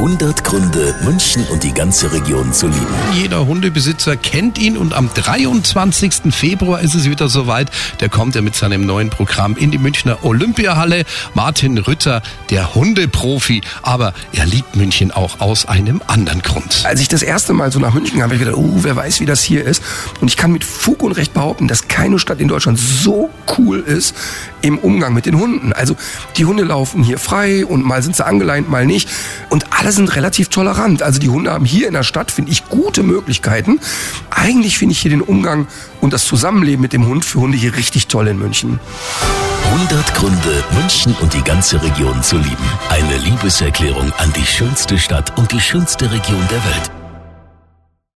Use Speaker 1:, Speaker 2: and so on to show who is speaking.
Speaker 1: 100 Gründe, München und die ganze Region zu lieben.
Speaker 2: Jeder Hundebesitzer kennt ihn und am 23. Februar ist es wieder soweit. Der kommt ja mit seinem neuen Programm in die Münchner Olympiahalle. Martin Rütter, der Hundeprofi, aber er liebt München auch aus einem anderen Grund.
Speaker 3: Als ich das erste Mal so nach München kam, habe ich gedacht, oh, wer weiß, wie das hier ist. Und ich kann mit Fug und Recht behaupten, dass keine Stadt in Deutschland so cool ist im Umgang mit den Hunden. Also die Hunde laufen hier frei und mal sind sie angeleint, mal nicht. Und alle sind relativ tolerant. Also die Hunde haben hier in der Stadt, finde ich, gute Möglichkeiten. Eigentlich finde ich hier den Umgang und das Zusammenleben mit dem Hund für Hunde hier richtig toll in München.
Speaker 1: 100 Gründe, München und die ganze Region zu lieben. Eine Liebeserklärung an die schönste Stadt und die schönste Region der Welt.